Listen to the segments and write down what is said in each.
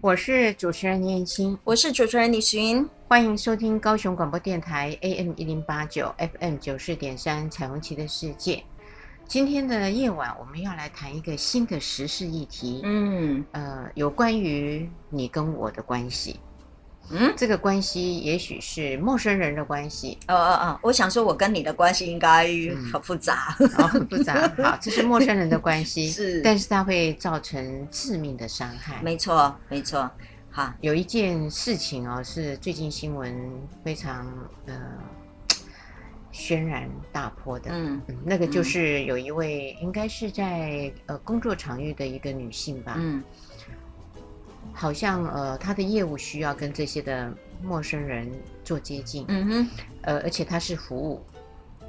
我是主持人念青，我是主持人李寻，欢迎收听高雄广播电台 AM 一零八九 FM 九四点三彩虹旗的世界。今天的夜晚，我们要来谈一个新的时事议题，嗯，呃，有关于你跟我的关系。嗯，这个关系也许是陌生人的关系。哦哦哦，我想说，我跟你的关系应该很复杂，嗯哦、很复杂。好，这是陌生人的关系，是，但是它会造成致命的伤害。没错，没错。好，有一件事情哦，是最近新闻非常呃轩然大波的。嗯，嗯，那个就是有一位应该是在呃工作场域的一个女性吧。嗯。好像呃，他的业务需要跟这些的陌生人做接近，嗯哼，呃，而且他是服务，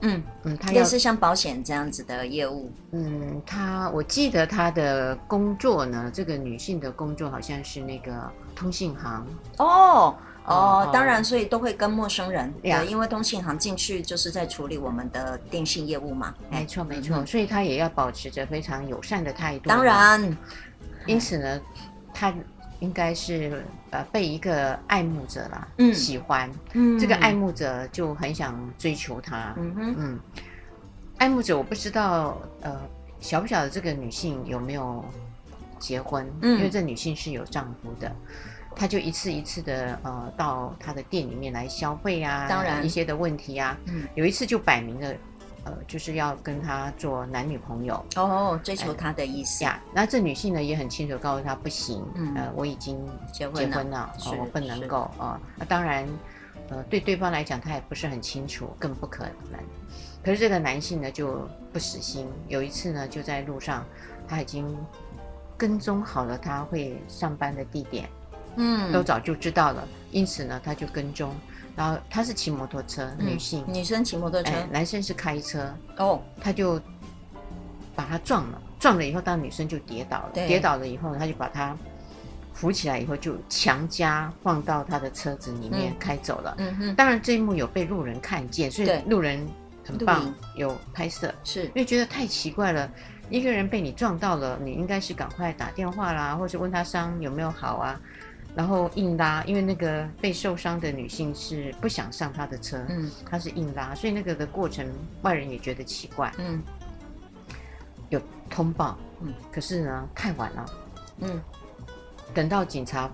嗯嗯，他也是像保险这样子的业务，嗯，他我记得他的工作呢，这个女性的工作好像是那个通信行，哦哦，当然，所以都会跟陌生人，对，因为通信行进去就是在处理我们的电信业务嘛，没错没错，所以他也要保持着非常友善的态度，当然，因此呢，他。应该是呃被一个爱慕者啦，嗯，喜欢，嗯，这个爱慕者就很想追求她，嗯哼，嗯，爱慕者我不知道呃晓不晓得这个女性有没有结婚，嗯，因为这女性是有丈夫的，她就一次一次的呃到她的店里面来消费啊，当然。一些的问题啊，嗯，有一次就摆明了。呃，就是要跟他做男女朋友哦，追求他的意思呀。那这女性呢也很清楚告诉他不行，嗯，呃，我已经结婚了，哦，我不能够啊。那当然，呃，对对方来讲他也不是很清楚，更不可能。可是这个男性呢就不死心，有一次呢就在路上，他已经跟踪好了他会上班的地点，嗯，都早就知道了，因此呢他就跟踪。然后他是骑摩托车，女性，女生骑摩托车，男生是开车。哦，他就把他撞了，撞了以后，当女生就跌倒了。跌倒了以后，他就把他扶起来以后，就强加放到他的车子里面开走了。嗯哼，当然这一幕有被路人看见，所以路人很棒，有拍摄。是因为觉得太奇怪了，一个人被你撞到了，你应该是赶快打电话啦，或是问他伤有没有好啊。然后硬拉，因为那个被受伤的女性是不想上他的车，嗯，她是硬拉，所以那个的过程外人也觉得奇怪，嗯，有通报，嗯，可是呢太晚了，嗯，等到警察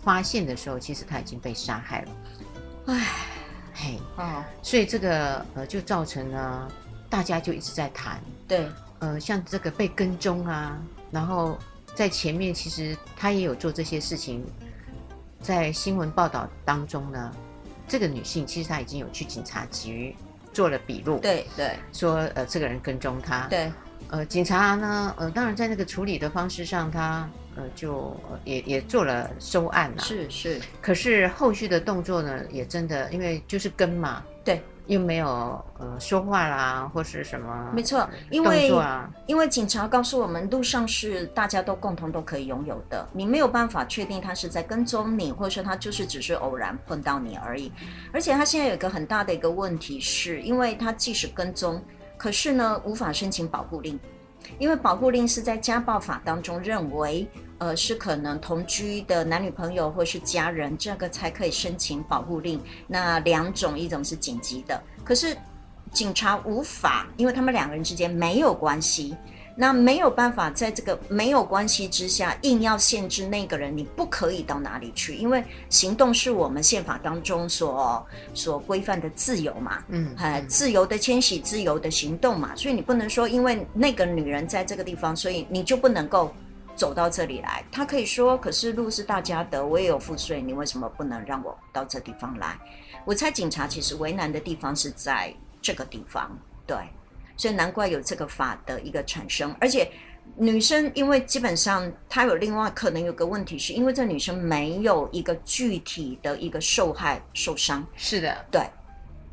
发现的时候，其实他已经被杀害了，唉，嘿，哦，所以这个呃就造成了大家就一直在谈，对，呃，像这个被跟踪啊，然后。在前面，其实他也有做这些事情。在新闻报道当中呢，这个女性其实她已经有去警察局做了笔录，对对，说呃这个人跟踪她，对，呃警察呢呃当然在那个处理的方式上，他呃就也也做了收案了，是是，可是后续的动作呢，也真的因为就是跟嘛，对。又没有呃说话啦，或是什么？没错，因为因为警察告诉我们，路上是大家都共同都可以拥有的，你没有办法确定他是在跟踪你，或者说他就是只是偶然碰到你而已。而且他现在有一个很大的一个问题是，因为他即使跟踪，可是呢无法申请保护令，因为保护令是在家暴法当中认为。呃，是可能同居的男女朋友或是家人，这个才可以申请保护令。那两种，一种是紧急的，可是警察无法，因为他们两个人之间没有关系，那没有办法在这个没有关系之下，硬要限制那个人，你不可以到哪里去，因为行动是我们宪法当中所所规范的自由嘛，嗯，呃，自由的迁徙，自由的行动嘛，所以你不能说，因为那个女人在这个地方，所以你就不能够。走到这里来，他可以说：“可是路是大家的，我也有赋税，你为什么不能让我到这地方来？”我猜警察其实为难的地方是在这个地方，对，所以难怪有这个法的一个产生。而且女生，因为基本上她有另外可能有个问题，是因为这女生没有一个具体的一个受害受伤。是的，对。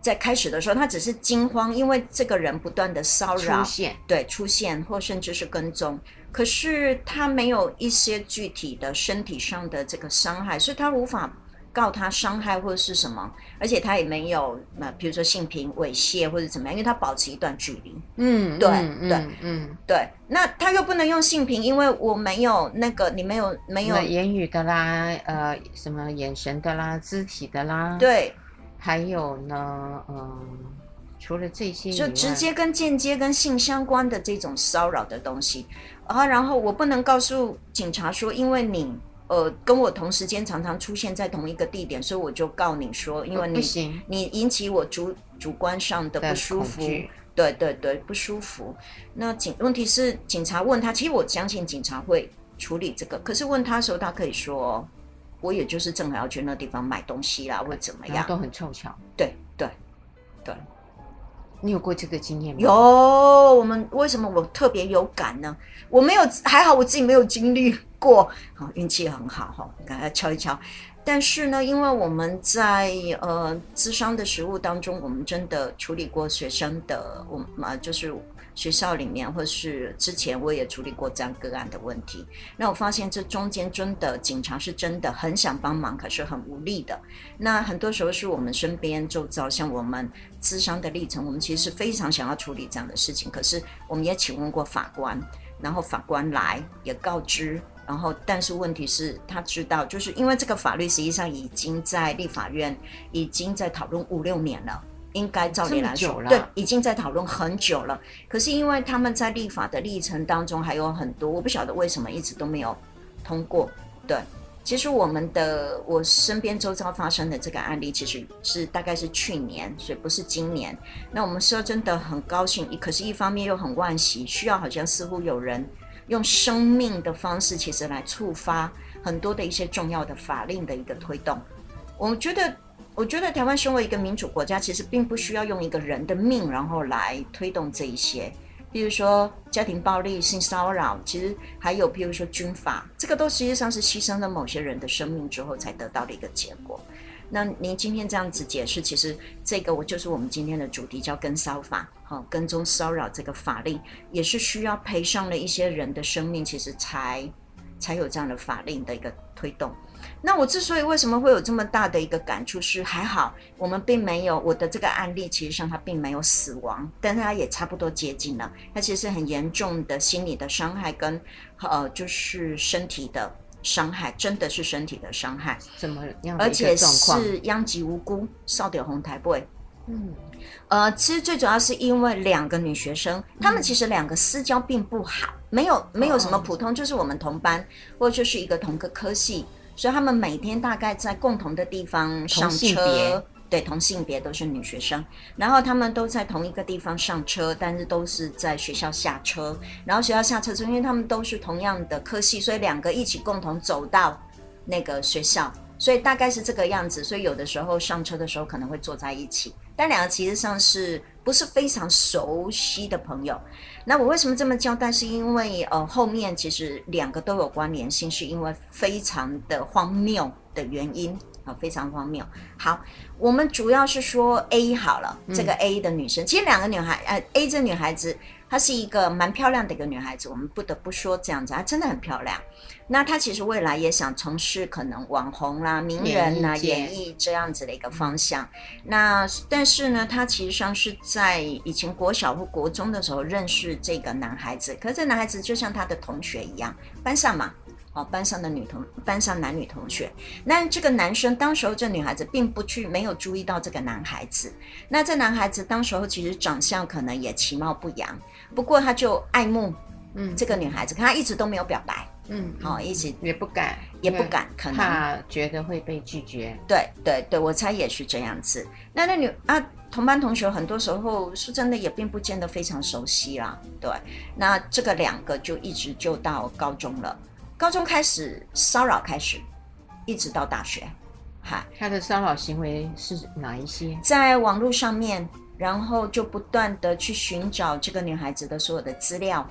在开始的时候，她只是惊慌，因为这个人不断的骚扰，出现对，出现或甚至是跟踪，可是他没有一些具体的身体上的这个伤害，所以他无法。告他伤害或者是什么，而且他也没有那，比如说性平猥亵或者怎么样，因为他保持一段距离。嗯，对嗯对嗯对。那他又不能用性平，因为我没有那个，你没有没有言语的啦，呃，什么眼神的啦，肢体的啦。对，还有呢，嗯、呃，除了这些，就直接跟间接跟性相关的这种骚扰的东西啊，然后我不能告诉警察说，因为你。呃，跟我同时间常常出现在同一个地点，所以我就告你说，因为你、哦、你引起我主主观上的不舒服，对对对，不舒服。那警问题是警察问他，其实我相信警察会处理这个，可是问他的时候，他可以说，我也就是正好要去那地方买东西啦，或者怎么样，都很凑巧。对对对，你有过这个经验吗？有，我们为什么我特别有感呢？我没有，还好我自己没有经历。过好运气很好哈，赶快敲一敲。但是呢，因为我们在呃智商的实务当中，我们真的处理过学生的，我们就是学校里面，或是之前我也处理过这样个案的问题。那我发现这中间真的警察是真的很想帮忙，可是很无力的。那很多时候是我们身边周遭，像我们咨商的历程，我们其实是非常想要处理这样的事情，可是我们也请问过法官，然后法官来也告知。然后，但是问题是，他知道，就是因为这个法律实际上已经在立法院已经在讨论五六年了，应该照理来说，对，已经在讨论很久了。可是因为他们在立法的历程当中还有很多，我不晓得为什么一直都没有通过。对，其实我们的我身边周遭发生的这个案例，其实是大概是去年，所以不是今年。那我们说真的很高兴，可是一方面又很惋惜，需要好像似乎有人。用生命的方式，其实来触发很多的一些重要的法令的一个推动。我觉得，我觉得台湾身为一个民主国家，其实并不需要用一个人的命，然后来推动这一些。比如说家庭暴力、性骚扰，其实还有，比如说军法，这个都实际上是牺牲了某些人的生命之后才得到的一个结果。那您今天这样子解释，其实这个我就是我们今天的主题，叫跟骚法，哈，跟踪骚扰这个法令也是需要赔上了一些人的生命，其实才才有这样的法令的一个推动。那我之所以为什么会有这么大的一个感触，是还好我们并没有我的这个案例，其实上他并没有死亡，但是他也差不多接近了，他其实很严重的心理的伤害跟呃就是身体的。伤害真的是身体的伤害，怎么样？而且是殃及无辜，扫掉红台背。嗯，呃，其实最主要是因为两个女学生，她、嗯、们其实两个私交并不好，没有没有什么普通，哦、就是我们同班或者就是一个同个科系，所以他们每天大概在共同的地方上车。对，同性别都是女学生，然后他们都在同一个地方上车，但是都是在学校下车。然后学校下车之后，因为他们都是同样的科系，所以两个一起共同走到那个学校，所以大概是这个样子。所以有的时候上车的时候可能会坐在一起，但两个其实上是不是非常熟悉的朋友。那我为什么这么交代？是因为呃后面其实两个都有关联性，是因为非常的荒谬的原因。非常荒谬。好，我们主要是说 A 好了，这个 A 的女生，嗯、其实两个女孩，呃，A 这女孩子，她是一个蛮漂亮的一个女孩子，我们不得不说这样子，她真的很漂亮。那她其实未来也想从事可能网红啦、名人啦、演艺这样子的一个方向。那但是呢，她其实上是在以前国小或国中的时候认识这个男孩子，可是这男孩子就像她的同学一样，班上嘛。哦，班上的女同，班上男女同学，那这个男生当时候这女孩子并不去，没有注意到这个男孩子。那这男孩子当时候其实长相可能也其貌不扬，不过他就爱慕，嗯，这个女孩子，可他一直都没有表白，嗯，好、哦，一直也不敢，也不敢，可能怕觉得会被拒绝。对对对，我猜也是这样子。那那女啊，同班同学很多时候说真的也并不见得非常熟悉啦。对，那这个两个就一直就到高中了。高中开始骚扰开始，一直到大学，哈，他的骚扰行为是哪一些？在网络上面，然后就不断的去寻找这个女孩子的所有的资料，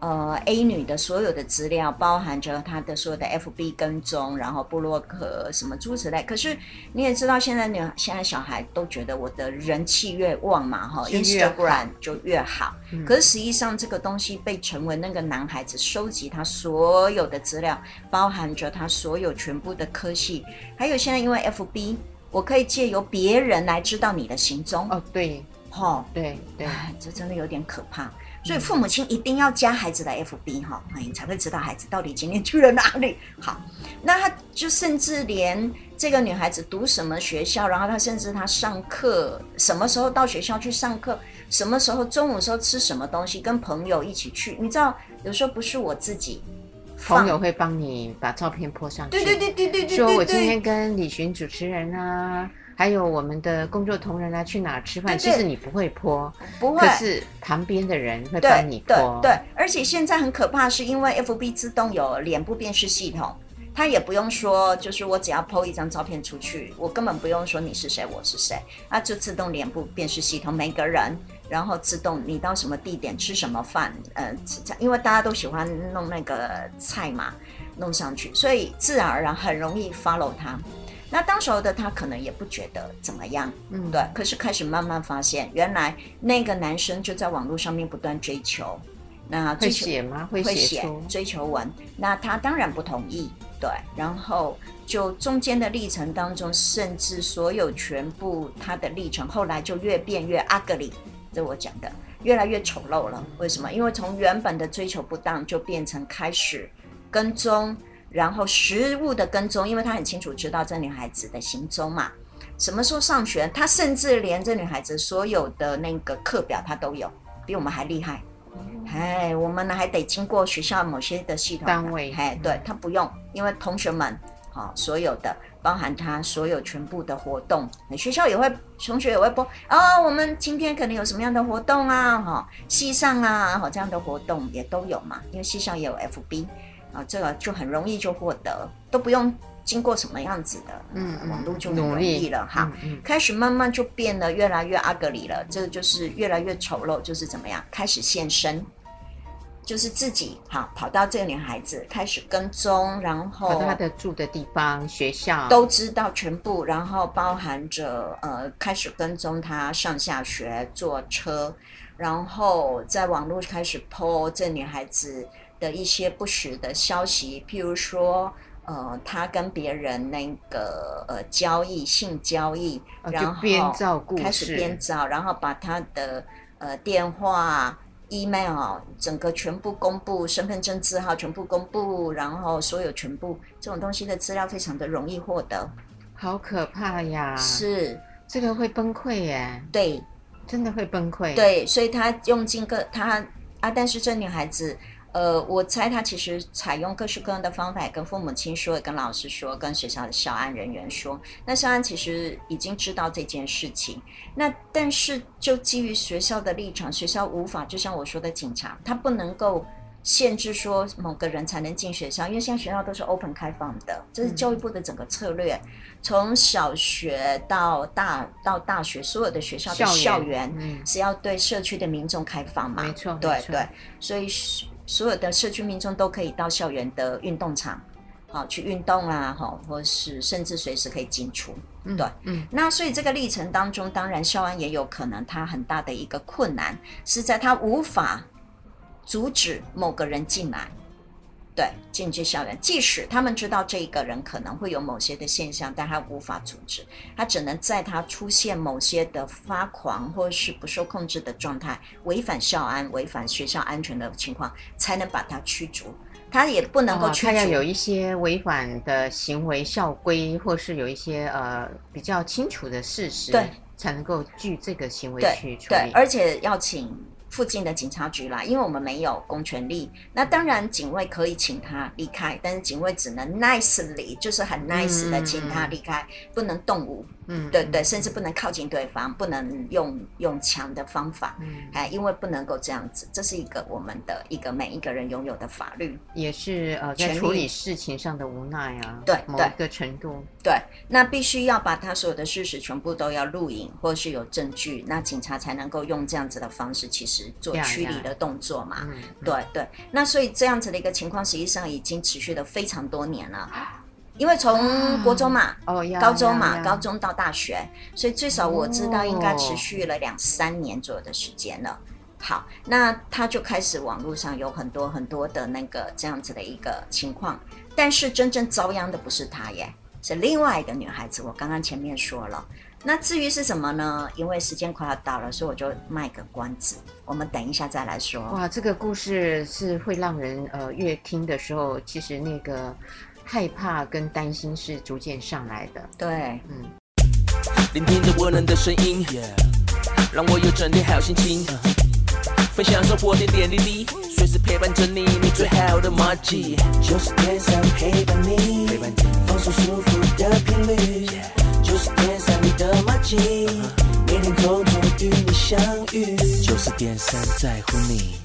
呃，A 女的所有的资料，包含着她的所有的 FB 跟踪，然后布洛克什么诸如此类。可是你也知道，现在女现在小孩都觉得我的人气越旺嘛，哈，Instagram 就越好。嗯、可是实际上，这个东西被成为那个男孩子收集他所有的资料，包含着他所有全部的科系，还有现在因为 FB，我可以借由别人来知道你的行踪。哦，对，哈、哦，对对，这真的有点可怕。所以父母亲一定要加孩子的 FB 哈，你才会知道孩子到底今天去了哪里。好，那他就甚至连这个女孩子读什么学校，然后他甚至他上课什么时候到学校去上课，什么时候中午时候吃什么东西，跟朋友一起去。你知道，有时候不是我自己，朋友会帮你把照片 po 上去。对对对对对对，说我今天跟李寻主持人啊。还有我们的工作同仁啊，去哪儿吃饭？其实你不会 po，不会。可是旁边的人会帮你 po。对，对，对，而且现在很可怕，是因为 FB 自动有脸部辨识系统，它也不用说，就是我只要 po 一张照片出去，我根本不用说你是谁，我是谁，啊，就自动脸部辨识系统每个人，然后自动你到什么地点吃什么饭，呃，因为大家都喜欢弄那个菜嘛，弄上去，所以自然而然很容易 follow 他。那当时候的他可能也不觉得怎么样，嗯，对。可是开始慢慢发现，原来那个男生就在网络上面不断追求，那追求会写吗？会写追求文。那他当然不同意，对。然后就中间的历程当中，甚至所有全部他的历程，后来就越变越 ugly，这我讲的越来越丑陋了。为什么？因为从原本的追求不当，就变成开始跟踪。然后实物的跟踪，因为他很清楚知道这女孩子的行踪嘛，什么时候上学，他甚至连这女孩子所有的那个课表他都有，比我们还厉害。哎，我们呢还得经过学校某些的系统单位，哎，对他不用，因为同学们，好，所有的包含他所有全部的活动，学校也会，同学也会播哦，我们今天可能有什么样的活动啊，哈，系上啊，好这样的活动也都有嘛，因为系上也有 FB。啊，这个就很容易就获得，都不用经过什么样子的，嗯，网络就很容易了哈。开始慢慢就变得越来越 ugly 了，这个就是越来越丑陋，就是怎么样？开始现身，就是自己好跑到这个女孩子开始跟踪，然后她的住的地方、学校都知道全部，然后包含着呃，开始跟踪她上下学、坐车，然后在网络开始 po 这女孩子。的一些不实的消息，譬如说，呃，他跟别人那个呃交易性交易，然后编造故事，开始编造，然后把他的呃电话、email 整个全部公布，身份证字号全部公布，然后所有全部这种东西的资料非常的容易获得，好可怕呀！是这个会崩溃耶，对，真的会崩溃。对，所以他用尽各他啊，但是这女孩子。呃，我猜他其实采用各式各样的方法，跟父母亲说，跟老师说，跟学校的校安人员说。那校安其实已经知道这件事情。那但是就基于学校的立场，学校无法，就像我说的，警察他不能够限制说某个人才能进学校，因为现在学校都是 open 开放的，这是教育部的整个策略。嗯、从小学到大到大学，所有的学校的校园是要对社区的民众开放嘛？没错，对错对，所以。所有的社区民众都可以到校园的运动场，好去运动啊，哦，或是甚至随时可以进出，嗯、对，嗯，那所以这个历程当中，当然校安也有可能，他很大的一个困难是在他无法阻止某个人进来。对，禁止校园，即使他们知道这一个人可能会有某些的现象，但他无法阻止，他只能在他出现某些的发狂或是不受控制的状态，违反校安、违反学校安全的情况，才能把他驱逐。他也不能够驱逐，他要有一些违反的行为校规，或是有一些呃比较清楚的事实，对，才能够据这个行为去处理。对，而且要请。附近的警察局来，因为我们没有公权力。那当然，警卫可以请他离开，但是警卫只能 nicely，就是很 nice 的请他离开，嗯、不能动武。嗯，对对，甚至不能靠近对方，不能用用强的方法，嗯，哎，因为不能够这样子，这是一个我们的一个每一个人拥有的法律，也是呃在处理事情上的无奈啊，对，某一个程度，对，那必须要把他所有的事实全部都要录影，或是有证据，那警察才能够用这样子的方式，其实做驱离的动作嘛，嗯，对对，那所以这样子的一个情况，实际上已经持续了非常多年了。因为从国中嘛，哦，高中嘛，高中到大学，所以最少我知道应该持续了两三年左右的时间了。好，那他就开始网络上有很多很多的那个这样子的一个情况，但是真正遭殃的不是他耶，是另外一个女孩子。我刚刚前面说了，那至于是什么呢？因为时间快要到了，所以我就卖个关子，我们等一下再来说。哇，这个故事是会让人呃越听的时候，其实那个。害怕跟担心是逐渐上来的。对，嗯。聆听着温暖的声音，yeah, 让我有整天好心情。分享生活点点滴滴，随时陪伴着你，你最好的麻吉。就是天上陪伴你，陪伴你放松舒服的频率。就是天上你的麻吉，每天空中与你相遇。九十点三在乎你。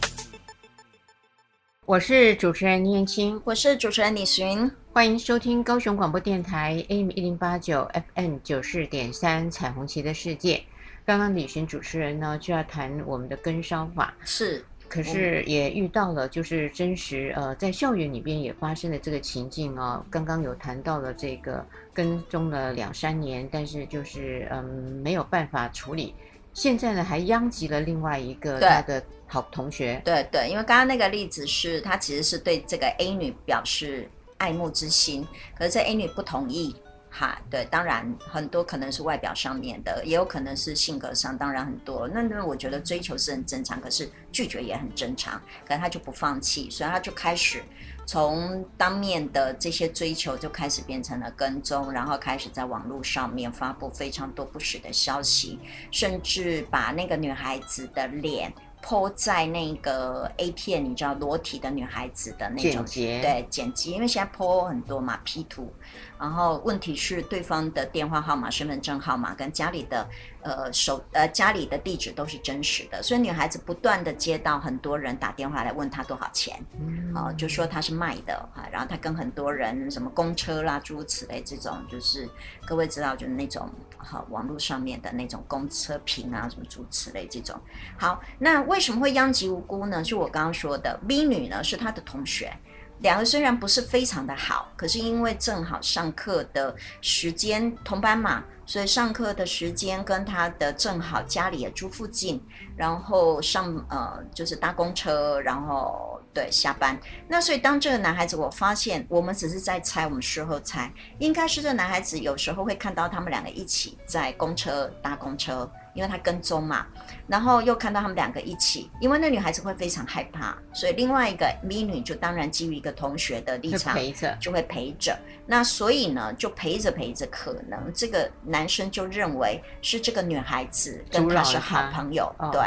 我是主持人倪燕青，我是主持人李寻。欢迎收听高雄广播电台 AM 一零八九 FM 九四点三彩虹旗的世界。刚刚李寻主持人呢就要谈我们的跟烧法，是，可是也遇到了就是真实呃在校园里边也发生的这个情境哦。刚刚有谈到了这个跟踪了两三年，但是就是嗯没有办法处理，现在呢还殃及了另外一个他的好同学。对对，因为刚刚那个例子是他其实是对这个 A 女表示。爱慕之心，可是这 A 女不同意，哈，对，当然很多可能是外表上面的，也有可能是性格上，当然很多。那那我觉得追求是很正常，可是拒绝也很正常。可是他就不放弃，所以他就开始从当面的这些追求，就开始变成了跟踪，然后开始在网络上面发布非常多不实的消息，甚至把那个女孩子的脸。Po 在那个 A 片，你知道裸体的女孩子的那种，对，剪辑，因为现在 po 很多嘛，P 图。然后问题是对方的电话号码、身份证号码跟家里的呃手呃家里的地址都是真实的，所以女孩子不断的接到很多人打电话来问她多少钱，嗯，哦，就说她是卖的哈，然后她跟很多人什么公车啦诸如此类这种，就是各位知道就是那种好网络上面的那种公车评啊什么诸如此类这种。好，那为什么会殃及无辜呢？就我刚刚说的，B 女呢是她的同学。两个虽然不是非常的好，可是因为正好上课的时间同班嘛，所以上课的时间跟他的正好家里也住附近，然后上呃就是搭公车，然后对下班。那所以当这个男孩子，我发现我们只是在猜，我们事后猜，应该是这个男孩子有时候会看到他们两个一起在公车搭公车。因为他跟踪嘛，然后又看到他们两个一起，因为那女孩子会非常害怕，所以另外一个 B 女就当然基于一个同学的立场，陪着就会陪着。那所以呢，就陪着陪着，可能这个男生就认为是这个女孩子跟他是好朋友，对。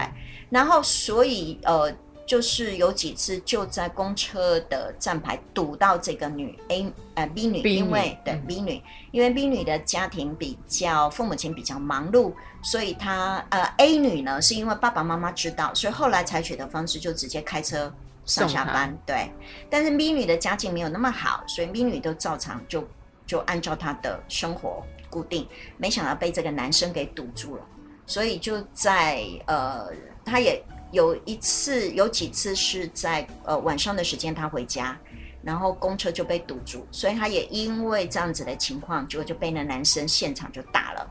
然后所以呃。就是有几次就在公车的站牌堵到这个女 A 呃 B 女，因为对 B 女，因为 B 女的家庭比较父母亲比较忙碌，所以她呃 A 女呢是因为爸爸妈妈知道，所以后来采取的方式就直接开车上下班，对。但是 B 女的家境没有那么好，所以 B 女都照常就就按照她的生活固定，没想到被这个男生给堵住了，所以就在呃她也。有一次，有几次是在呃晚上的时间，他回家，然后公车就被堵住，所以他也因为这样子的情况，结果就被那男生现场就打了，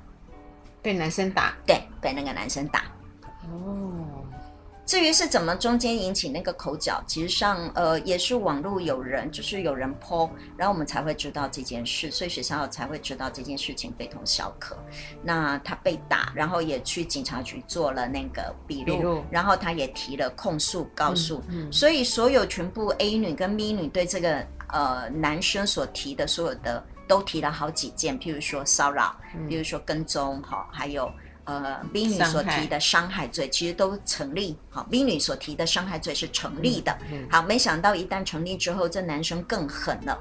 被男生打，对，被那个男生打，哦。至于是怎么中间引起那个口角，其实上呃也是网络有人，就是有人 po，然后我们才会知道这件事，所以学校才会知道这件事情非同小可。那他被打，然后也去警察局做了那个笔录，然后他也提了控诉告诉，嗯嗯、所以所有全部 A 女跟 B 女对这个呃男生所提的所有的都提了好几件，譬如说骚扰，嗯、比如说跟踪，哈，还有。呃，B 女所提的伤害罪其实都成立，好，B 女所提的伤害罪是成立的。好，没想到一旦成立之后，这男生更狠了，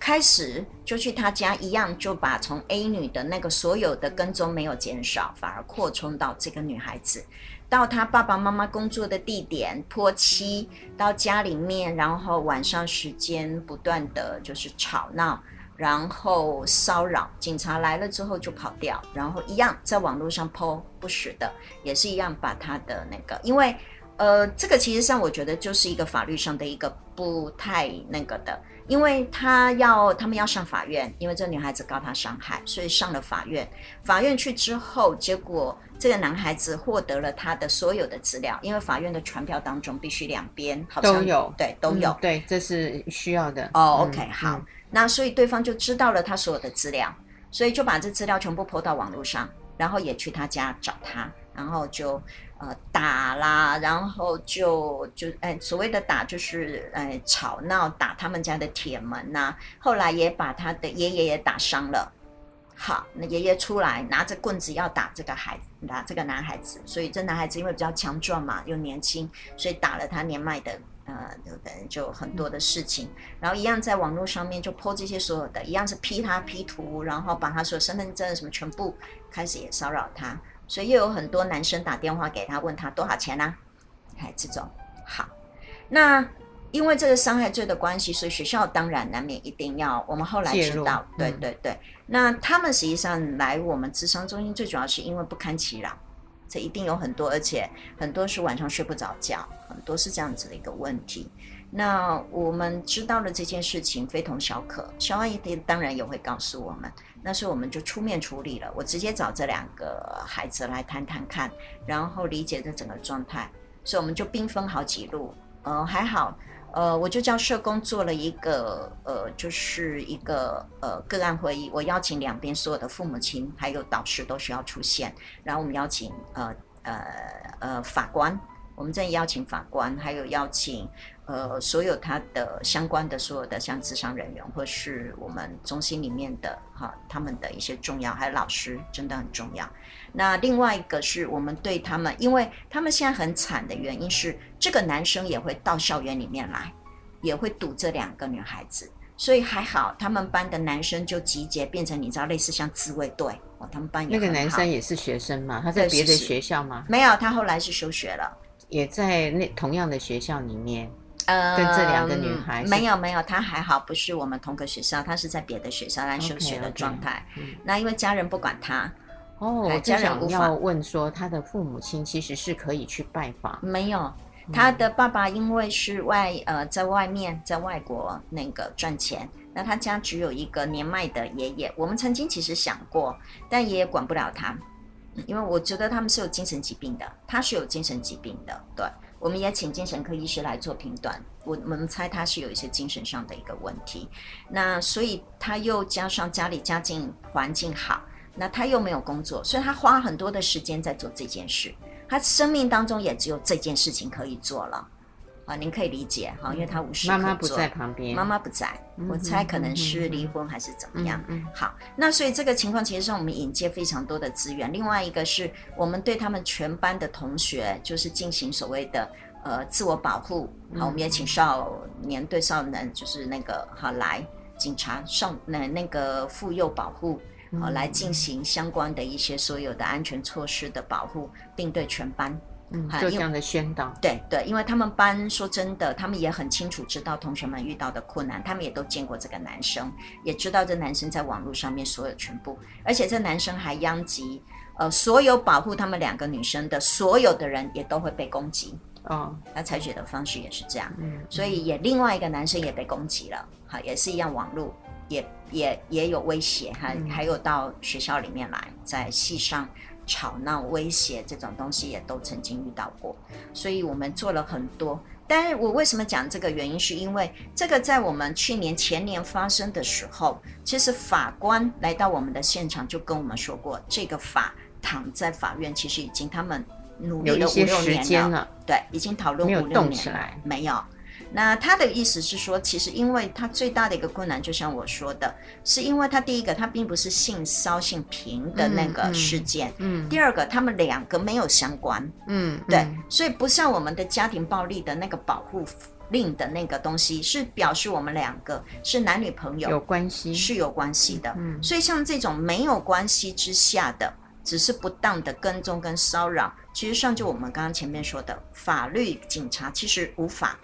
开始就去他家一样，就把从 A 女的那个所有的跟踪没有减少，反而扩充到这个女孩子，到她爸爸妈妈工作的地点泼漆，到家里面，然后晚上时间不断的就是吵闹，然后骚扰，警察来了之后就跑掉，然后一样在网络上 po 不实的，也是一样把他的那个，因为呃，这个其实上我觉得就是一个法律上的一个不太那个的。因为他要他们要上法院，因为这个女孩子告他伤害，所以上了法院。法院去之后，结果这个男孩子获得了他的所有的资料，因为法院的传票当中必须两边好像都有，对，都有，嗯，对，这是需要的。哦，oh，OK，嗯，好，那所以对方就知道了他所有的资料，所以就把这资料全部抛到网络上，然后也去他家找他，然后就。呃，打啦，然后就就哎，所谓的打就是哎吵闹，打他们家的铁门呐、后来也把他的爷爷也打伤了。好，那爷爷出来拿着棍子要打这个孩子，打这个男孩子。所以这男孩子因为比较强壮嘛，又年轻，所以打了他年迈的呃，等于就很多的事情。然后一样在网络上面就 po 这些所有的，一样是 P 他 P 图，然后把他所有身份证什么全部开始也骚扰他。所以又有很多男生打电话给他，问他多少钱呢、啊？哎，这种好。那因为这个伤害罪的关系，所以学校当然难免一定要。我们后来知道，对对对。那他们实际上来我们咨商中心，最主要是因为不堪其扰，这一定有很多，而且很多是晚上睡不着觉，很多是这样子的一个问题。那我们知道了这件事情非同小可，小阿姨当然也会告诉我们。那时候我们就出面处理了，我直接找这两个孩子来谈谈看，然后理解这整个状态，所以我们就兵分好几路。呃，还好，呃，我就叫社工做了一个，呃，就是一个呃个案会议，我邀请两边所有的父母亲还有导师都需要出现，然后我们邀请呃呃呃法官，我们这里邀请法官，还有邀请。呃，所有他的相关的所有的像智商人员，或是我们中心里面的哈，他们的一些重要，还有老师，真的很重要。那另外一个是我们对他们，因为他们现在很惨的原因是，这个男生也会到校园里面来，也会堵这两个女孩子，所以还好，他们班的男生就集结变成你知道类似像自卫队哦，他们班也那个男生也是学生嘛，他在别的学校吗？没有，他后来是休学了，也在那同样的学校里面。呃，跟这两个女孩没有没有，她还好，不是我们同个学校，她是在别的学校来休学的状态。Okay, okay. 那因为家人不管她，哦，家人无法要问说，她的父母亲其实是可以去拜访。没有，她的爸爸因为是外呃在外面在外国那个赚钱，那他家只有一个年迈的爷爷。我们曾经其实想过，但爷爷管不了他，因为我觉得他们是有精神疾病的，他是有精神疾病的，对。我们也请精神科医师来做评断，我我们猜他是有一些精神上的一个问题。那所以他又加上家里家境环境好，那他又没有工作，所以他花很多的时间在做这件事。他生命当中也只有这件事情可以做了。啊，您可以理解哈，因为他无事。妈妈不在旁边，妈妈不在，我猜可能是离婚还是怎么样。嗯嗯。好，那所以这个情况其实让我们引介非常多的资源。另外一个是我们对他们全班的同学就是进行所谓的呃自我保护。好，我们也请少年对少年就是那个好来警察上那那个妇幼保护好来进行相关的一些所有的安全措施的保护，并对全班。嗯，就这样的宣导，对对，因为他们班说真的，他们也很清楚知道同学们遇到的困难，他们也都见过这个男生，也知道这男生在网络上面所有全部，而且这男生还殃及，呃，所有保护他们两个女生的所有的人也都会被攻击，哦，他采取的方式也是这样，嗯，所以也另外一个男生也被攻击了，好，也是一样，网络也也也有威胁，还还有到学校里面来，在戏上。吵闹、威胁这种东西也都曾经遇到过，所以我们做了很多。但是我为什么讲这个原因，是因为这个在我们去年前年发生的时候，其实法官来到我们的现场就跟我们说过，这个法躺在法院，其实已经他们努力了五六年了，了对，已经讨论五六年了，没有。那他的意思是说，其实因为他最大的一个困难，就像我说的，是因为他第一个他并不是性骚性平的那个事件，嗯，嗯，第二个他们两个没有相关，嗯，对，嗯，所以不像我们的家庭暴力的那个保护令的那个东西，是表示我们两个是男女朋友有关系，是有关系的，嗯，所以像这种没有关系之下的，只是不当的跟踪跟骚扰，其实上就我们刚刚前面说的，法律警察其实无法。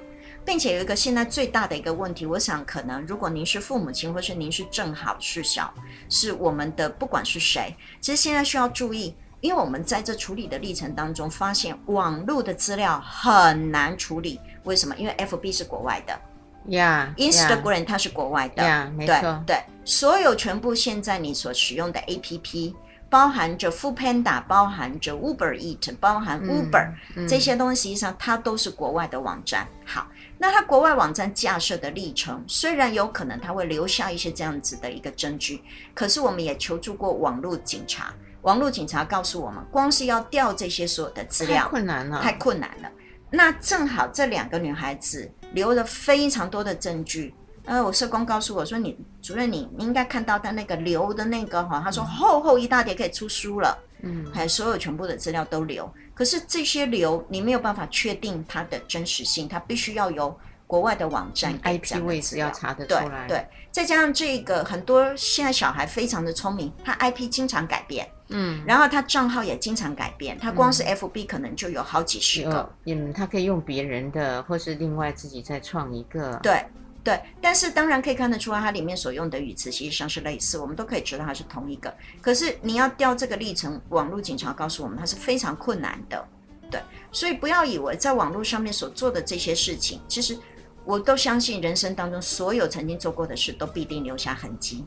并且有一个现在最大的一个问题，我想可能如果您是父母亲，或是您是正好是小，是我们的不管是谁，其实现在需要注意，因为我们在这处理的历程当中，发现网络的资料很难处理。为什么？因为 FB 是国外的，Yeah，Instagram 它是国外的，Yeah, 没错，对对，所有全部现在你所使用的 APP，包含着 Foodpanda，包含着 Uber Eat，包含 Uber、嗯、这些东西，实际上它都是国外的网站。好。那他国外网站架设的历程，虽然有可能他会留下一些这样子的一个证据，可是我们也求助过网络警察，网络警察告诉我们，光是要调这些所有的资料，太困难了，太困难了。那正好这两个女孩子留了非常多的证据，呃，我社工告诉我说，你主任你应该看到他那个留的那个哈，他说厚厚一大叠可以出书了，嗯，还有所有全部的资料都留。可是这些留你没有办法确定它的真实性，它必须要由国外的网站 IP 位置要查得出来。对对，再加上这个很多现在小孩非常的聪明，他 IP 经常改变，嗯，然后他账号也经常改变，他光是 FB 可能就有好几十个，嗯，他可以用别人的，或是另外自己再创一个，对。对，但是当然可以看得出来，它里面所用的语词其实上是类似，我们都可以知道它是同一个。可是你要调这个历程，网络警察告诉我们，它是非常困难的。对，所以不要以为在网络上面所做的这些事情，其实我都相信，人生当中所有曾经做过的事，都必定留下痕迹，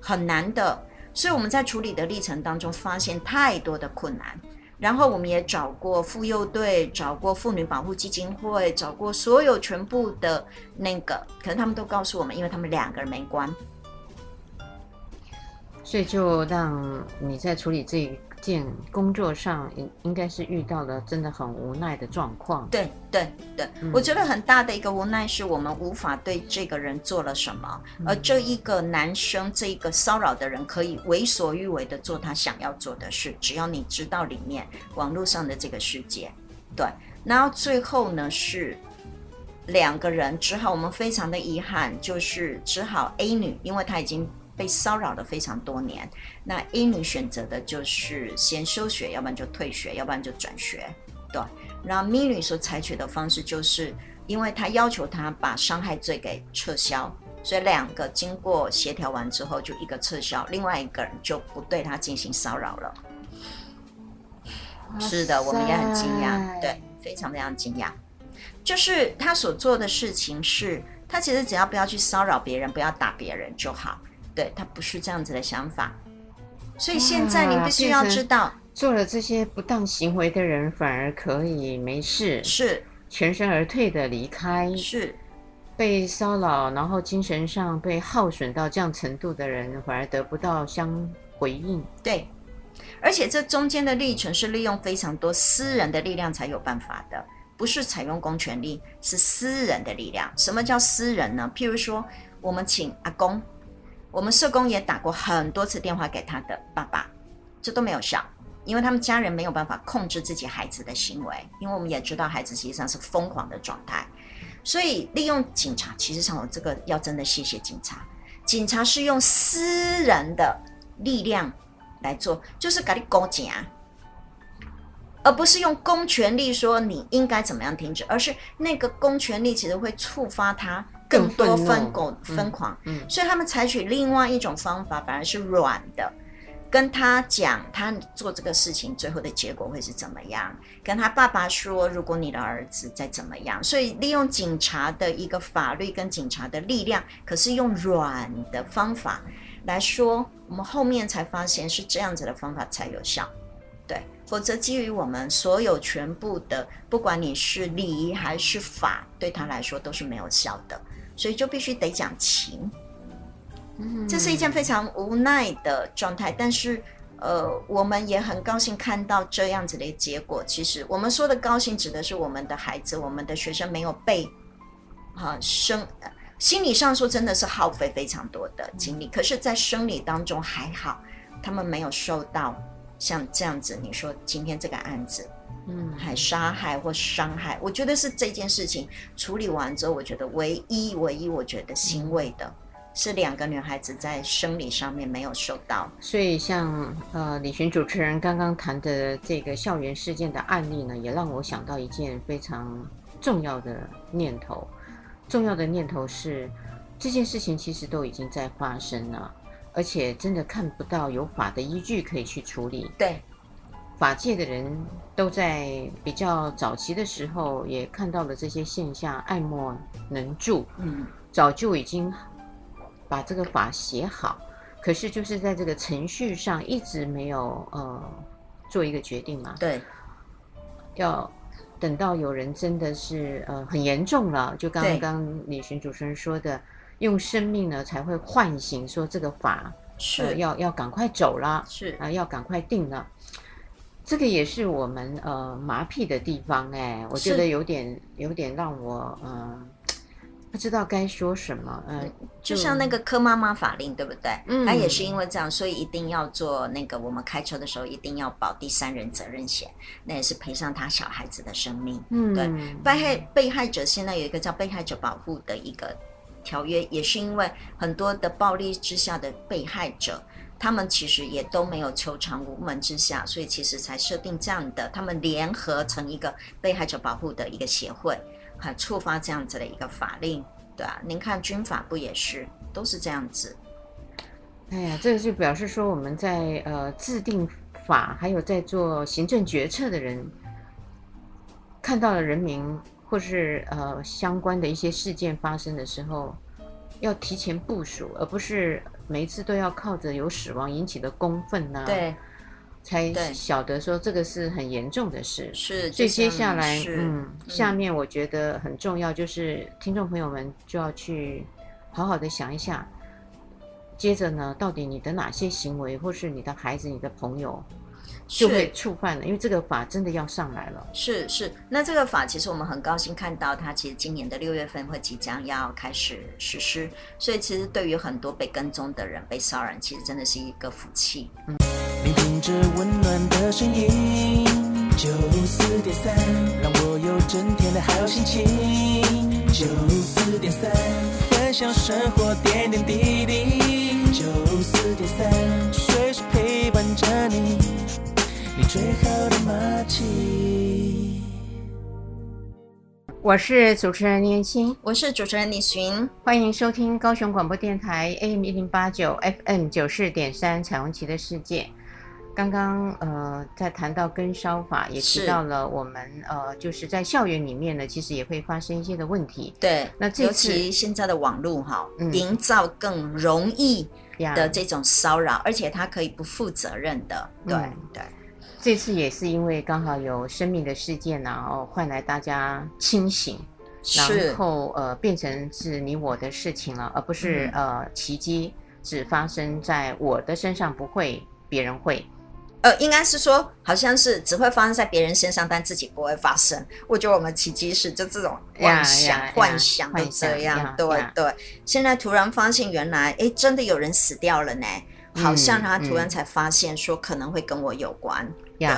很难的。所以我们在处理的历程当中，发现太多的困难。然后我们也找过妇幼队，找过妇女保护基金会，找过所有全部的那个，可能他们都告诉我们，因为他们两个人没关，所以就让你在处理这件工作上，应应该是遇到了真的很无奈的状况。对对对，嗯、我觉得很大的一个无奈是我们无法对这个人做了什么，嗯、而这一个男生，这一个骚扰的人可以为所欲为的做他想要做的事，只要你知道里面网络上的这个世界。对，然后最后呢是两个人只好我们非常的遗憾，就是只好 A 女，因为她已经。被骚扰了非常多年，那 A 女选择的就是先休学，要不然就退学，要不然就转学，对。然后 M 女所采取的方式就是，因为她要求她把伤害罪给撤销，所以两个经过协调完之后，就一个撤销，另外一个人就不对她进行骚扰了。是的，我们也很惊讶，对，非常非常惊讶。就是他所做的事情是，他其实只要不要去骚扰别人，不要打别人就好。对，他不是这样子的想法，所以现在你必须要知道，做了这些不当行为的人反而可以没事，是全身而退的离开，是被骚扰，然后精神上被耗损到这样程度的人反而得不到相回应。对，而且这中间的历程是利用非常多私人的力量才有办法的，不是采用公权力，是私人的力量。什么叫私人呢？譬如说，我们请阿公。我们社工也打过很多次电话给他的爸爸，这都没有效，因为他们家人没有办法控制自己孩子的行为，因为我们也知道孩子实际上是疯狂的状态，所以利用警察，其实上我这个要真的谢谢警察，警察是用私人的力量来做，就是给你勾结啊，而不是用公权力说你应该怎么样停止，而是那个公权力其实会触发他。更多疯狗疯狂，所以他们采取另外一种方法，反而是软的，跟他讲他做这个事情最后的结果会是怎么样，跟他爸爸说，如果你的儿子再怎么样，所以利用警察的一个法律跟警察的力量，可是用软的方法来说，我们后面才发现是这样子的方法才有效，对。否则，基于我们所有全部的，不管你是理还是法，对他来说都是没有效的，所以就必须得讲情。嗯，这是一件非常无奈的状态，但是，呃，我们也很高兴看到这样子的结果。其实，我们说的高兴，指的是我们的孩子、我们的学生没有被啊生心理上说真的是耗费非常多的精力，可是，在生理当中还好，他们没有受到像这样子。你说今天这个案子，嗯，还杀害或伤害，我觉得是这件事情处理完之后，我觉得唯一唯一我觉得欣慰的。是两个女孩子在生理上面没有受到，所以像呃李寻主持人刚刚谈的这个校园事件的案例呢，也让我想到一件非常重要的念头。重要的念头是，这件事情其实都已经在发生了，而且真的看不到有法的依据可以去处理。对，法界的人都在比较早期的时候也看到了这些现象，爱莫能助。嗯，早就已经。把这个法写好，可是就是在这个程序上一直没有呃做一个决定嘛。对，要等到有人真的是呃很严重了，就刚刚李寻主持人说的，用生命呢才会唤醒，说这个法是、呃、要要赶快走了，是啊、呃、要赶快定了。这个也是我们呃麻痹的地方哎，我觉得有点有点让我嗯。呃不知道该说什么，嗯，就像那个柯妈妈法令，对不对？嗯，他也是因为这样，所以一定要做那个，我们开车的时候一定要保第三人责任险，那也是赔上他小孩子的生命。嗯，对，被害被害者现在有一个叫被害者保护的一个条约，也是因为很多的暴力之下的被害者，他们其实也都没有求偿无门之下，所以其实才设定这样的，他们联合成一个被害者保护的一个协会。还触发这样子的一个法令，对啊，您看军法不也是都是这样子？哎呀，这个就表示说我们在呃制定法，还有在做行政决策的人，看到了人民或是呃相关的一些事件发生的时候，要提前部署，而不是每一次都要靠着有死亡引起的公愤呐、啊。对。才晓得说这个是很严重的事，是。所以接下来，嗯，下面我觉得很重要，就是听众朋友们就要去好好的想一下，接着呢，到底你的哪些行为，或是你的孩子、你的朋友，就会触犯了，因为这个法真的要上来了。是是，那这个法其实我们很高兴看到它，其实今年的六月份会即将要开始实施，所以其实对于很多被跟踪的人、被骚扰，其实真的是一个福气。嗯。聆听着温暖的声音，九四点三，让我有整天的好心情。九四点三，分享生活点点滴滴。九四点三，陪伴着你，你最好的默契。我是主持人念青，我是主持人李寻，欢迎收听高雄广播电台 AM 一零八九 FM 九四点三彩虹旗的世界。刚刚呃，在谈到跟烧法，也提到了我们呃，就是在校园里面呢，其实也会发生一些的问题。对，那尤其现在的网络哈，嗯、营造更容易的这种骚扰，而且他可以不负责任的。对、嗯、对，这次也是因为刚好有生命的事件，然后换来大家清醒，然后呃，变成是你我的事情了，而不是、嗯、呃奇迹只发生在我的身上，不会别人会。呃，应该是说，好像是只会发生在别人身上，但自己不会发生。我觉得我们奇迹是就这种幻想、yeah, yeah, yeah, 幻想的这样对 yeah. 对。现在突然发现，原来哎，真的有人死掉了呢，好像他突然才发现说可能会跟我有关。嗯、对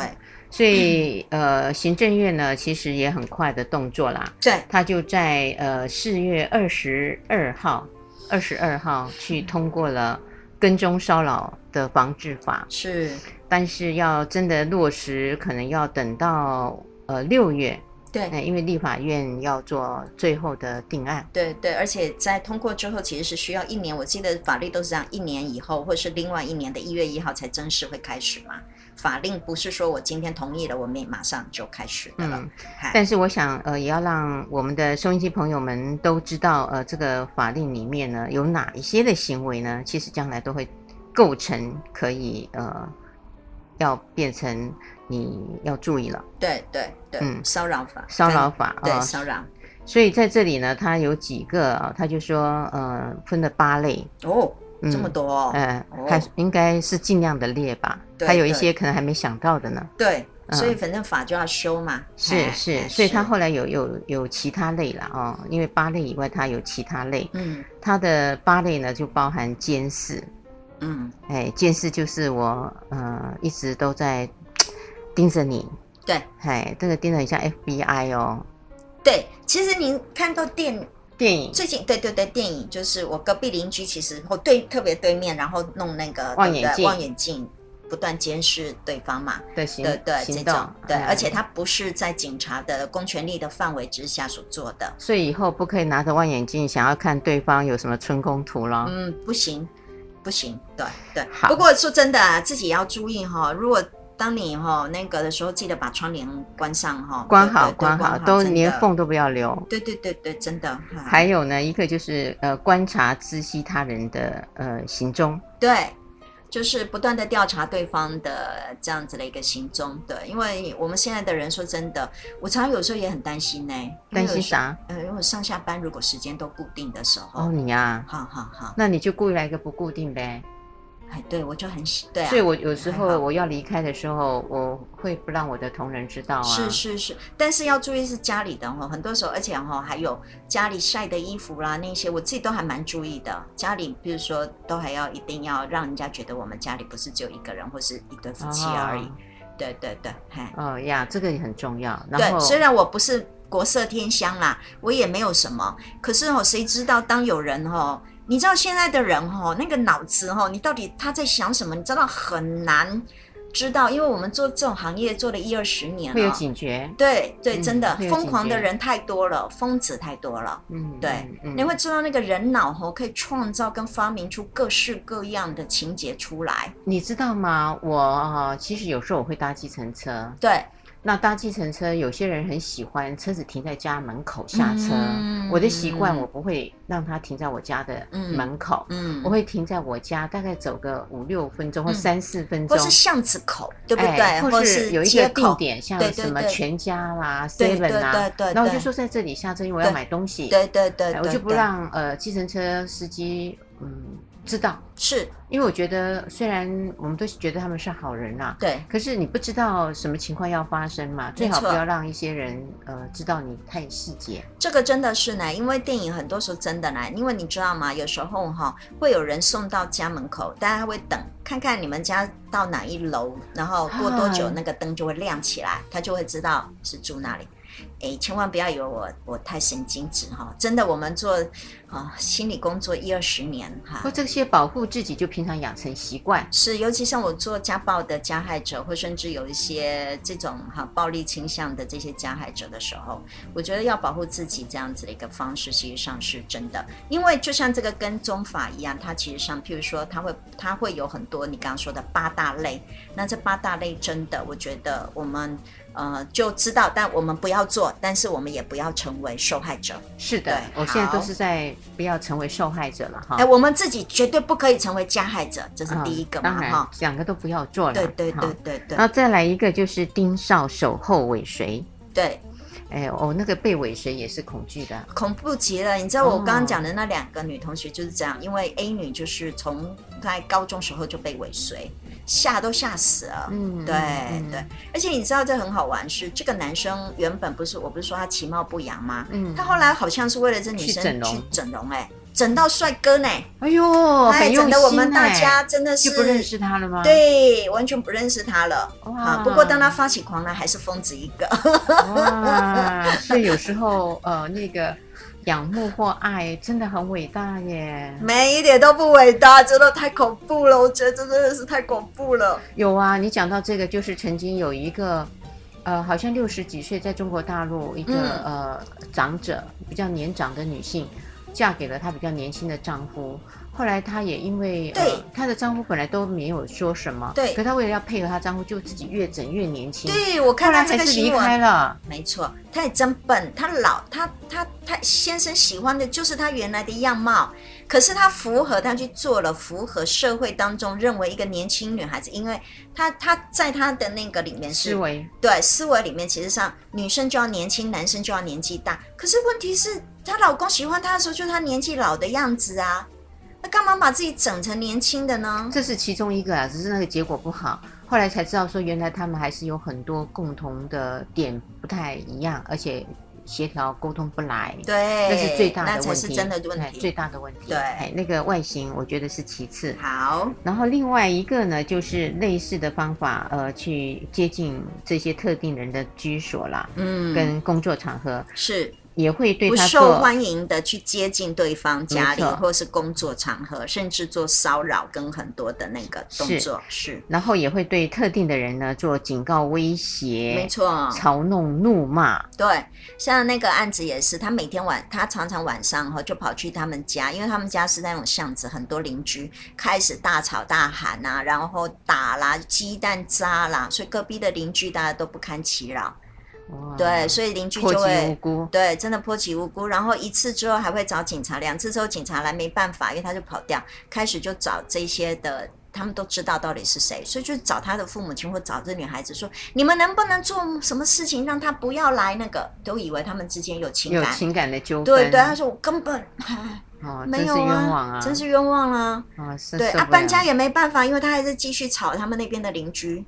所以呃，行政院呢其实也很快的动作啦，对，他就在呃四月二十二号，二十二号去通过了跟踪骚扰的防治法，是。但是要真的落实，可能要等到呃六月，对，因为立法院要做最后的定案，对对，而且在通过之后，其实是需要一年，我记得法律都是这样，一年以后或是另外一年的一月一号才正式会开始嘛。法令不是说我今天同意了，我们马上就开始的了。嗯，但是我想呃，也要让我们的收音机朋友们都知道，呃，这个法令里面呢有哪一些的行为呢？其实将来都会构成可以呃。要变成你要注意了，对对对，嗯，骚扰法，骚扰法，对骚扰。所以在这里呢，它有几个，它就说，呃，分了八类哦，这么多，嗯，还应该是尽量的列吧，还有一些可能还没想到的呢。对，所以反正法就要修嘛。是哎是，哎所以他后来有有有其他类了哦，因为八类以外，它有其他类。嗯他的八类呢，就包含监视。嗯，哎，监视就是我呃一直都在盯着你。对哎，这个盯着很像 FBI 哦。对，其实您看到电电影最近对对对，电影就是我隔壁邻居，其实我对特别对面，然后弄那个望远望远镜，不断监视对方嘛。对行对对，这种，对，哎而且他不是在警察的公权力的范围之下所做的。所以以后不可以拿着望远镜想要看对方有什么春宫图了。嗯，不行，不行，对对。不过说真的啊，自己也要注意哈、如果当你哈那个的时候，记得把窗帘关上哈，关好关好，都连缝都不要留。对对对对，真的。还有呢，一个就是呃观察知悉他人的呃行踪。对，就是不断的调查对方的这样子的一个行踪。对，因为我们现在的人说真的，我常常有时候也很担心呢。担心啥？呃，因为我上下班如果时间都固定的时候，哦，你呀、好好好，那你就故意来一个不固定呗。哎，对我就很喜，对啊，所以我有时候我要离开的时候，我会不让我的同仁知道啊。是是是，但是要注意是家里的哈，很多时候，而且哈还有家里晒的衣服啦那些，我自己都还蛮注意的。家里比如说都还要一定要让人家觉得我们家里不是只有一个人或是一对夫妻而已。哦对对对，嗨，哦呀，这个也很重要。然对，后虽然我不是国色天香啦，我也没有什么，可是哦，谁知道当有人哦，你知道现在的人哦，那个脑子哦，你到底他在想什么？你知道很难知道，因为我们做这种行业做了一二十年了会有。警觉。对对，嗯真的疯狂的人太多了，疯子太多了。嗯，对，嗯你会知道那个人脑吼可以创造跟发明出各式各样的情节出来。你知道吗？我啊，其实有时候我会搭计程车。对，那搭计程车，有些人很喜欢车子停在家门口下车。嗯我的习惯，我不会让它停在我家的门口，嗯我，会停在我家，大概走个五六分钟或三四分钟，或是巷子口，对不对？哎或是有一个街口定点，像什么全家啦、Seven 啦，对对对然后我就说在这里下车，因为我要对买东西，对对对对，哎我就不对让呃计程车司机嗯知道，是因为我觉得虽然我们都觉得他们是好人啦、对可是你不知道什么情况要发生嘛，最好不要让一些人呃知道你太细节。这个真的是呢，因为电影很多时候真的呢，因为你知道吗？有时候哈会有人送到家门口，大家会等看看你们家到哪一楼，然后过多久啊那个灯就会亮起来，他就会知道是住那里。哎，千万不要以为我我太神经质哈，真的，我们做啊、心理工作一二十年哈或。这些保护自己，就平常养成习惯。是，尤其像我做家暴的加害者，或甚至有一些这种哈暴力倾向的这些加害者的时候，我觉得要保护自己这样子的一个方式，实际上是真的。因为就像这个跟踪法一样，它其实上，譬如说，它会它会有很多你刚刚说的八大类。那这八大类真的，我觉得我们呃就知道，但我们不要做，但是我们也不要成为受害者。是的，我现在都是在不要成为受害者了哈哎，。我们自己绝对不可以成为加害者，这是嗯第一个嘛哈。两个都不要做了。对对对对对然后再来一个就是盯梢守候尾随。对。哎，哦，那个被尾随也是恐惧的。恐怖极了！你知道我刚刚哦讲的那两个女同学就是这样，因为 A 女就是从在高中时候就被尾随，吓都吓死了。嗯对嗯对，而且你知道这很好玩是，这个男生原本不是我不是说他其貌不扬吗？嗯他后来好像是为了这女生去整容去整容、哎，整到帅哥呢，哎呦，哎，很用心整的我们大哎家真的是就不认识他了吗？，对，完全不认识他了。哇啊，不过当他发起狂来，还是疯子一个。哇，所以有时候呃，那个仰慕或爱真的很伟大耶。没一点都不伟大，真的太恐怖了，我觉得真的是太恐怖了。有啊，你讲到这个，就是曾经有一个，呃，好像六十几岁，在中国大陆一个、嗯呃长者，比较年长的女性，嫁给了她比较年轻的丈夫。后来她也因为对呃，她的丈夫本来都没有说什么，对可她为了要配合她丈夫，就自己越整越年轻。，对，我看到这来还是离个新闻，开了。没错，她也真笨，她老，她她她先生喜欢的就是她原来的样貌，可是她符合，她去做了符合社会当中认为一个年轻女孩子，因为她她在她的那个里面是思维对思维里面，其实上女生就要年轻，男生就要年纪大。可是问题是，她老公喜欢她的时候，就是她年纪老的样子啊，那干嘛把自己整成年轻的呢？这是其中一个啊，只是那个结果不好。后来才知道说，原来他们还是有很多共同的点不太一样，而且。协调沟通不来，对，那是最大的问题，那才是真的问题，最大的问题。对，那个外形我觉得是其次。好，然后另外一个呢，就是类似的方法，呃，去接近这些特定人的居所啦，嗯，跟工作场合是。也会对他不受欢迎的去接近对方家里，或是工作场合，甚至做骚扰跟很多的那个动作是。是然后也会对特定的人呢做警告、威胁，没错，嘲弄、怒骂。对，像那个案子也是，他每天晚，他常常晚上哈就跑去他们家，因为他们家是那种巷子，很多邻居开始大吵大喊啊，然后打啦、鸡蛋砸啦，所以隔壁的邻居大家都不堪其扰。哇对，所以邻居就会对，真的泼起无辜。然后一次之后还会找警察，两次之后警察来没办法，因为他就跑掉，开始就找这些的，他们都知道到底是谁，所以就找他的父母亲或找这女孩子说，你们能不能做什么事情让他不要来？那个都以为他们之间有情感，有情感的纠纷。对对，他说我根本哦，没有啊，真是冤枉啊，真是冤枉啊。哦、对啊，搬家也没办法，因为他还是继续吵他们那边的邻居。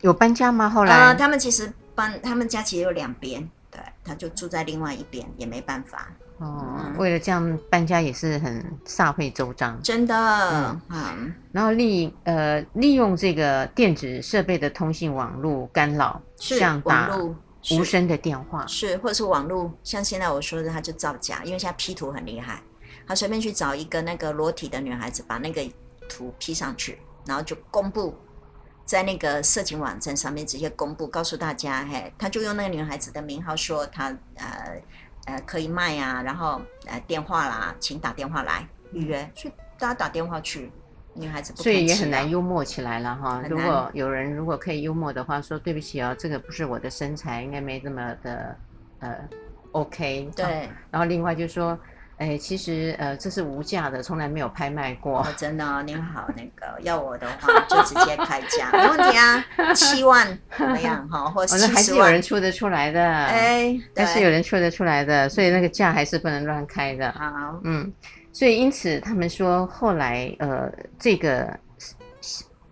有搬家吗？后来、呃、他们其实。搬他们家其实有两边，对，他就住在另外一边，也没办法。哦，嗯、为了这样搬家也是很煞费周章，真的。嗯，嗯然后利呃利用这个电子设备的通信网络干扰，是像打无声的电话，是，是或者是网络，像现在我说的，他就造假，因为现在 P 图很厉害，他随便去找一个那个裸体的女孩子，把那个图 P 上去，然后就公布。在那个色情网站上面直接公布，告诉大家，嘿，他就用那个女孩子的名号说他呃呃可以卖啊，然后呃电话啦，请打电话来预约，所以大家打电话去，女孩子不，所以也很难幽默起来了哈。如果有人如果可以幽默的话，说对不起啊，这个不是我的身材，应该没这么的呃 OK。对，然后另外就是说。哎，其实呃，这是无价的，从来没有拍卖过。哦、真的、哦，您好，那个要我的话就直接开价，没问题啊，七万 怎么样？哈，或者还是有人出得出来的。哎，还是有人出得出来的，所以那个价还是不能乱开的。好，嗯，所以因此他们说，后来呃，这个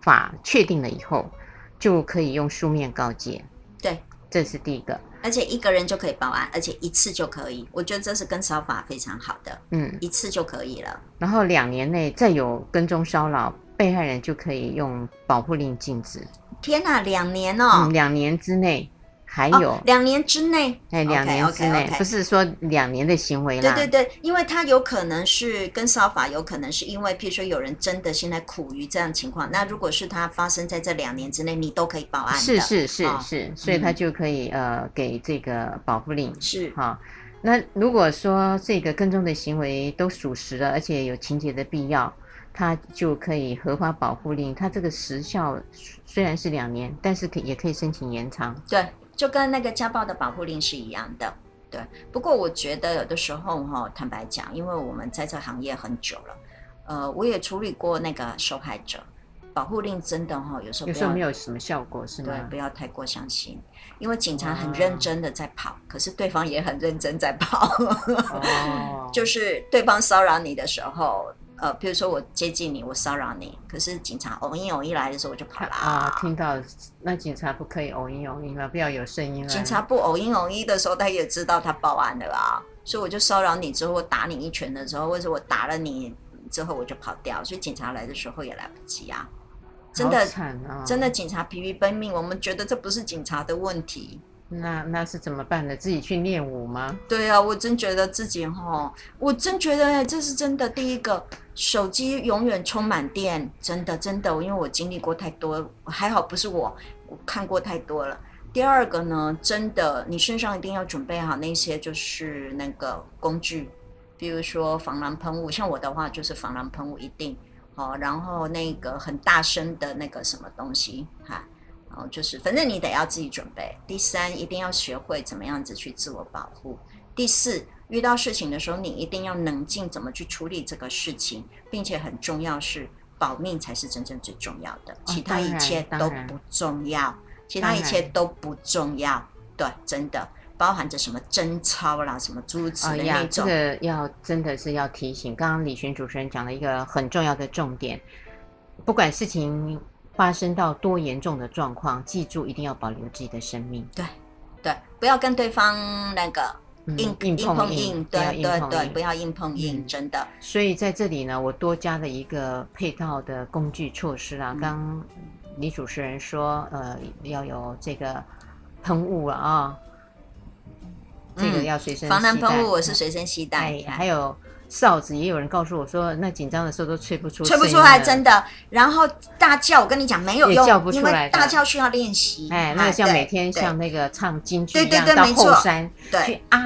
法确定了以后，就可以用书面告诫。对，这是第一个。而且一个人就可以报案，而且一次就可以。我觉得这是跟骚法非常好的，嗯，一次就可以了。然后两年内再有跟踪骚扰，被害人就可以用保护令禁止。天哪，两年哦！嗯，两年之内。还有、哦、两年之内，哎，两年之内 okay, okay, okay. 不是说两年的行为啦。对对对，因为他有可能是跟骚法，有可能是因为，譬如说有人真的现在苦于这样情况，那如果是他发生在这两年之内，你都可以报案的。是是是、哦、是，所以他就可以、嗯、呃给这个保护令。是哈、哦，那如果说这个跟踪的行为都属实了，而且有情节的必要，他就可以合法保护令。他这个时效虽然是两年，但是可也可以申请延长。对。就跟那个家暴的保护令是一样的，对。不过我觉得有的时候哈，坦白讲，因为我们在这行业很久了，呃，我也处理过那个受害者，保护令真的哈，有时候有时候没有什么效果，是吗？对，不要太过相信，因为警察很认真的在跑，哦、可是对方也很认真在跑，哦、就是对方骚扰你的时候。呃，比如说我接近你，我骚扰你，可是警察偶一偶一来的时候，我就跑了啊。听到那警察不可以偶一偶一吗？不要有声音了。警察不偶一偶一的时候，他也知道他报案的啦。所以我就骚扰你之后，我打你一拳的时候，或者我打了你之后，我就跑掉。所以警察来的时候也来不及啊。真的，哦、真的警察疲于奔命，我们觉得这不是警察的问题。那那是怎么办呢？自己去练武吗？对啊，我真觉得自己哈，我真觉得这是真的。第一个，手机永远充满电，真的真的，因为我经历过太多，还好不是我，我看过太多了。第二个呢，真的，你身上一定要准备好那些就是那个工具，比如说防狼喷雾，像我的话就是防狼喷雾一定好，然后那个很大声的那个什么东西哈。哦，就是反正你得要自己准备。第三，一定要学会怎么样子去自我保护。第四，遇到事情的时候，你一定要冷静，怎么去处理这个事情，并且很重要是保命才是真正最重要的，其他一切都不重要，其他一切都不重要。对，真的包含着什么贞操啦，什么诸子的那种。这个要真的是要提醒。刚刚李寻主持人讲了一个很重要的重点，不管事情。发生到多严重的状况，记住一定要保留自己的生命。对，对，不要跟对方那个硬、嗯、硬碰硬，硬，对对对，不要硬碰硬，嗯、真的。所以在这里呢，我多加了一个配套的工具措施啊。刚、嗯、李主持人说，呃，要有这个喷雾了啊，这个要随身、嗯、防弹喷雾，我是随身携带、哎，还有。哨子也有人告诉我说，那紧张的时候都吹不出，吹不出来，真的。然后大叫，我跟你讲没有用，叫不出来，因为大叫需要练习。哎，那个像每天像那个唱京剧一样到后山，对啊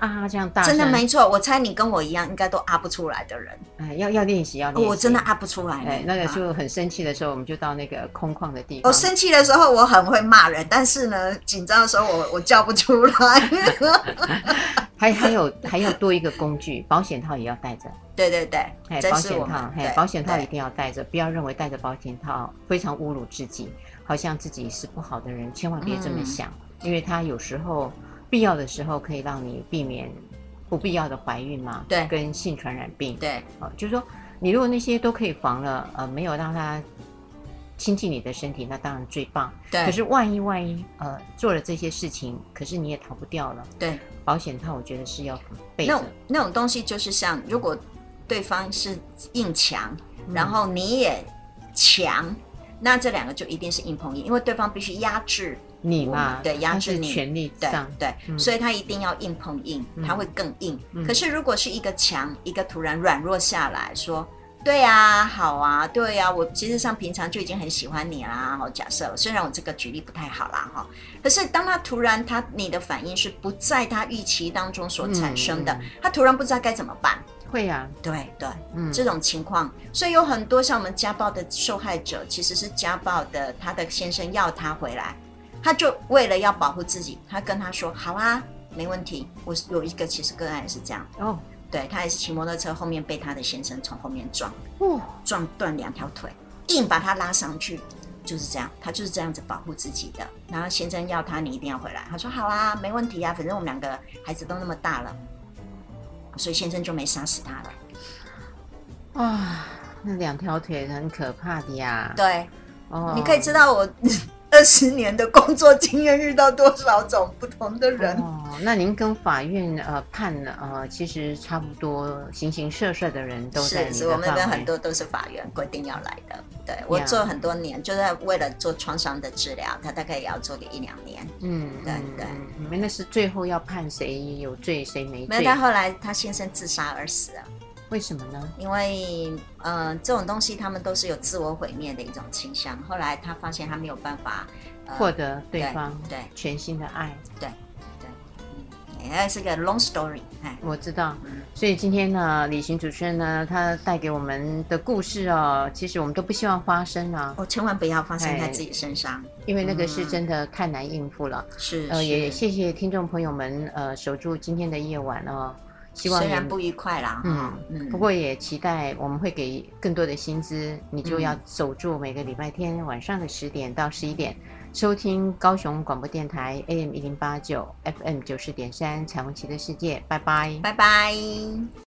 啊这样大声，真的没错。我猜你跟我一样，应该都啊不出来的人。哎，要要练习，要练习。我真的啊不出来。哎，那个就很生气的时候，我们就到那个空旷的地方。我生气的时候，我很会骂人，但是呢，紧张的时候，我我叫不出来。还还有 还有多一个工具，保险套也要带着。对对对，哎，保险套，哎，保险套一定要带着，不要认为带着保险套非常侮辱自己，好像自己是不好的人，千万别这么想，嗯、因为它有时候必要的时候可以让你避免不必要的怀孕嘛，对，跟性传染病，对，哦，就是说你如果那些都可以防了，呃，没有让它亲近你的身体，那当然最棒，对。可是万一万一，呃，做了这些事情，可是你也逃不掉了，对。保险套我觉得是要。那那种东西就是像如果。对方是硬强，然后你也强，嗯、那这两个就一定是硬碰硬，因为对方必须压制你嘛，对，压制你，权力上，对，对嗯、所以他一定要硬碰硬，他会更硬。嗯、可是如果是一个强，一个突然软弱下来说，对啊，好啊，对啊，我其实上平常就已经很喜欢你啦。好，假设虽然我这个举例不太好啦，哈，可是当他突然他你的反应是不在他预期当中所产生的，嗯、他突然不知道该怎么办。会呀、啊，对对，嗯，这种情况，所以有很多像我们家暴的受害者，其实是家暴的，他的先生要他回来，他就为了要保护自己，他跟他说：“好啊，没问题。”我有一个其实个案是这样，哦，对，他也是骑摩托车后面被他的先生从后面撞，哦，撞断两条腿，硬把他拉上去，就是这样，他就是这样子保护自己的。然后先生要他，你一定要回来，他说：“好啊，没问题啊，反正我们两个孩子都那么大了。”所以先生就没杀死他了。啊，那两条腿很可怕的呀。对，哦，你可以知道我二十年的工作经验遇到多少种不同的人。哦，那您跟法院呃判了呃，其实差不多形形色色的人都在。是，是我们那边很多都是法院规定要来的。对，我做很多年，就是为了做创伤的治疗，他大概也要做个一两年。嗯，对对。你们那是最后要判谁有罪谁没罪？没有，他后来他先生自杀而死了。为什么呢？因为呃，这种东西他们都是有自我毁灭的一种倾向。后来他发现他没有办法获得对方对全新的爱。对对。哎，是个 long story。哎，我知道。所以今天呢，旅行主持人呢，他带给我们的故事哦，其实我们都不希望发生啊。哦，千万不要发生在自己身上，因为那个是真的太难应付了。是。呃，也谢谢听众朋友们，呃，守住今天的夜晚哦。希望虽然不愉快啦，嗯嗯，不过也期待我们会给更多的薪资，你就要守住每个礼拜天晚上的十点到十一点。收听高雄广播电台 AM 一零八九 FM 九十点三彩虹旗的世界，拜拜，拜拜。